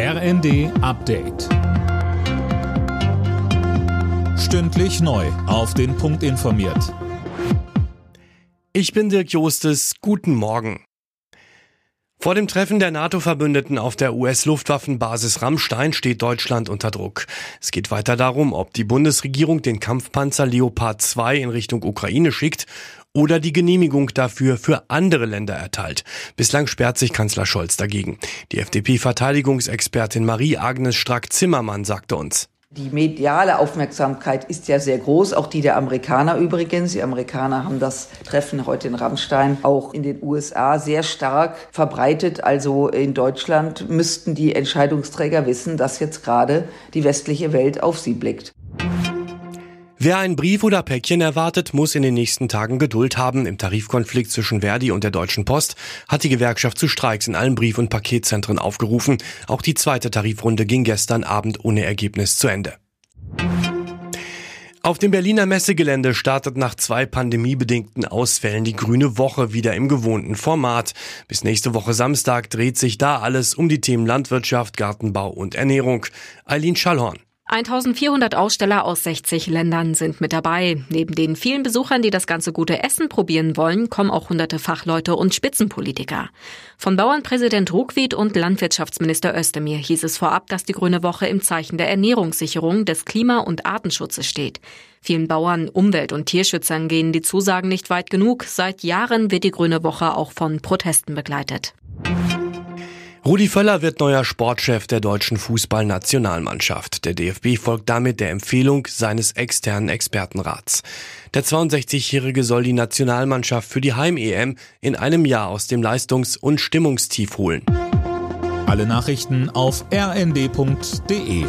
RND Update. Stündlich neu. Auf den Punkt informiert. Ich bin Dirk Jostes. Guten Morgen. Vor dem Treffen der NATO-Verbündeten auf der US-Luftwaffenbasis Rammstein steht Deutschland unter Druck. Es geht weiter darum, ob die Bundesregierung den Kampfpanzer Leopard 2 in Richtung Ukraine schickt oder die Genehmigung dafür für andere Länder erteilt. Bislang sperrt sich Kanzler Scholz dagegen. Die FDP-Verteidigungsexpertin Marie-Agnes Strack-Zimmermann sagte uns. Die mediale Aufmerksamkeit ist ja sehr groß, auch die der Amerikaner übrigens. Die Amerikaner haben das Treffen heute in Rammstein auch in den USA sehr stark verbreitet. Also in Deutschland müssten die Entscheidungsträger wissen, dass jetzt gerade die westliche Welt auf sie blickt. Wer einen Brief oder Päckchen erwartet, muss in den nächsten Tagen Geduld haben. Im Tarifkonflikt zwischen Verdi und der Deutschen Post hat die Gewerkschaft zu Streiks in allen Brief- und Paketzentren aufgerufen. Auch die zweite Tarifrunde ging gestern Abend ohne Ergebnis zu Ende. Auf dem Berliner Messegelände startet nach zwei pandemiebedingten Ausfällen die Grüne Woche wieder im gewohnten Format. Bis nächste Woche Samstag dreht sich da alles um die Themen Landwirtschaft, Gartenbau und Ernährung. Eileen Schallhorn. 1400 Aussteller aus 60 Ländern sind mit dabei. Neben den vielen Besuchern, die das ganze gute Essen probieren wollen, kommen auch hunderte Fachleute und Spitzenpolitiker. Von Bauernpräsident Ruckwied und Landwirtschaftsminister Özdemir hieß es vorab, dass die Grüne Woche im Zeichen der Ernährungssicherung, des Klima- und Artenschutzes steht. Vielen Bauern, Umwelt- und Tierschützern gehen die Zusagen nicht weit genug. Seit Jahren wird die Grüne Woche auch von Protesten begleitet. Rudi Völler wird neuer Sportchef der deutschen Fußballnationalmannschaft. Der DFB folgt damit der Empfehlung seines externen Expertenrats. Der 62-Jährige soll die Nationalmannschaft für die Heim-EM in einem Jahr aus dem Leistungs- und Stimmungstief holen. Alle Nachrichten auf rnd.de